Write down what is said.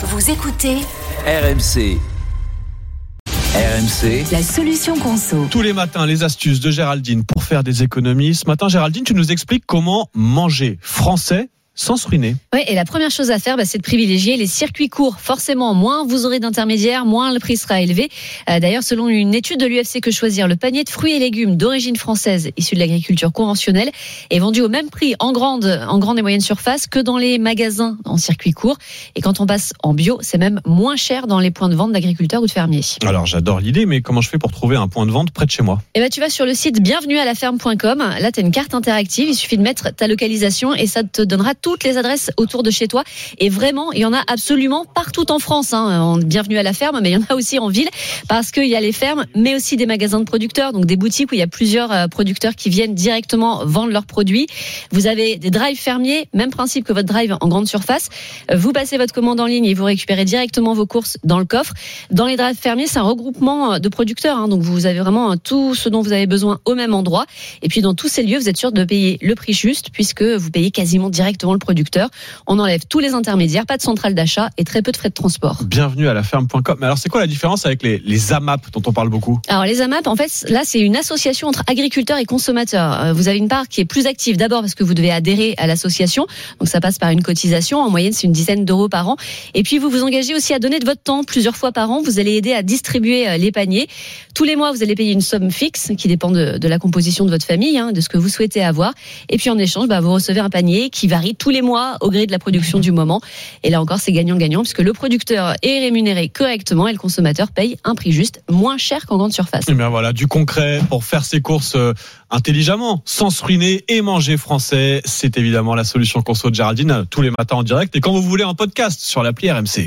Vous écoutez RMC. RMC. la solution conso. Tous les matins, les astuces de Géraldine pour faire des économies. Ce matin, Géraldine, tu nous expliques comment manger français sans se ruiner. Oui, et la première chose à faire, bah, c'est de privilégier les circuits courts. Forcément, moins vous aurez d'intermédiaires, moins le prix sera élevé. Euh, D'ailleurs, selon une étude de l'UFC Que Choisir, le panier de fruits et légumes d'origine française, issu de l'agriculture conventionnelle, est vendu au même prix en grande, en grande et moyenne surface que dans les magasins en circuit court. Et quand on passe en bio, c'est même moins cher dans les points de vente d'agriculteurs ou de fermiers. Alors, j'adore l'idée, mais comment je fais pour trouver un point de vente près de chez moi? Et ben, tu vas sur le site bienvenue à la ferme.com. Là, tu as une carte interactive. Il suffit de mettre ta localisation et ça te donnera toutes les adresses autour de chez toi. Et vraiment, il y en a absolument partout en France. Hein. En- Bienvenue à la ferme, mais il y en a aussi en ville parce qu'il y a les fermes, mais aussi des magasins de producteurs, donc des boutiques où il y a plusieurs euh, producteurs qui viennent directement vendre leurs produits. Vous avez des drives fermiers, même principe que votre drive en grande surface. Vous passez votre commande en ligne et vous récupérez directement vos courses dans le coffre. Dans les drives fermiers, c'est un regroupement euh, de producteurs, hein, donc vous avez vraiment euh, tout ce dont vous avez besoin au même endroit. Et puis dans tous ces lieux, vous êtes sûr de payer le prix juste puisque vous payez quasiment directement le producteur. On enlève tous les intermédiaires, pas de centrale d'achat et très peu de frais de transport. Bienvenue à la ferme.com. Mais alors, c'est quoi la différence avec les, les AMAP dont on parle beaucoup? Alors les AMAP, en fait, là c'est une association entre agriculteurs et consommateurs. Euh, Vous avez une part qui est plus active d'abord parce que vous devez adhérer à l'association, donc ça passe par une cotisation. En moyenne, c'est une dizaine d'euros par an. Et puis vous vous engagez aussi à donner de votre temps plusieurs fois par an. Vous allez aider à distribuer euh, les paniers. Tous les mois, vous allez payer une somme fixe qui dépend de, de la composition de votre famille, hein, de ce que vous souhaitez avoir. Et puis en échange, bah, vous recevez un panier qui varie tous les mois au gré de la production du moment. Et là encore, c'est gagnant-gagnant puisque le producteur est rémunéré correctement et le consommateur paye un prix juste, moins cher qu'en grande surface. Eh bien voilà, du concret pour faire ses courses euh, intelligemment, sans se ruiner et manger français. C'est évidemment la solution conso de Géraldine euh, tous les matins en direct et quand vous voulez en podcast sur l'appli RMC.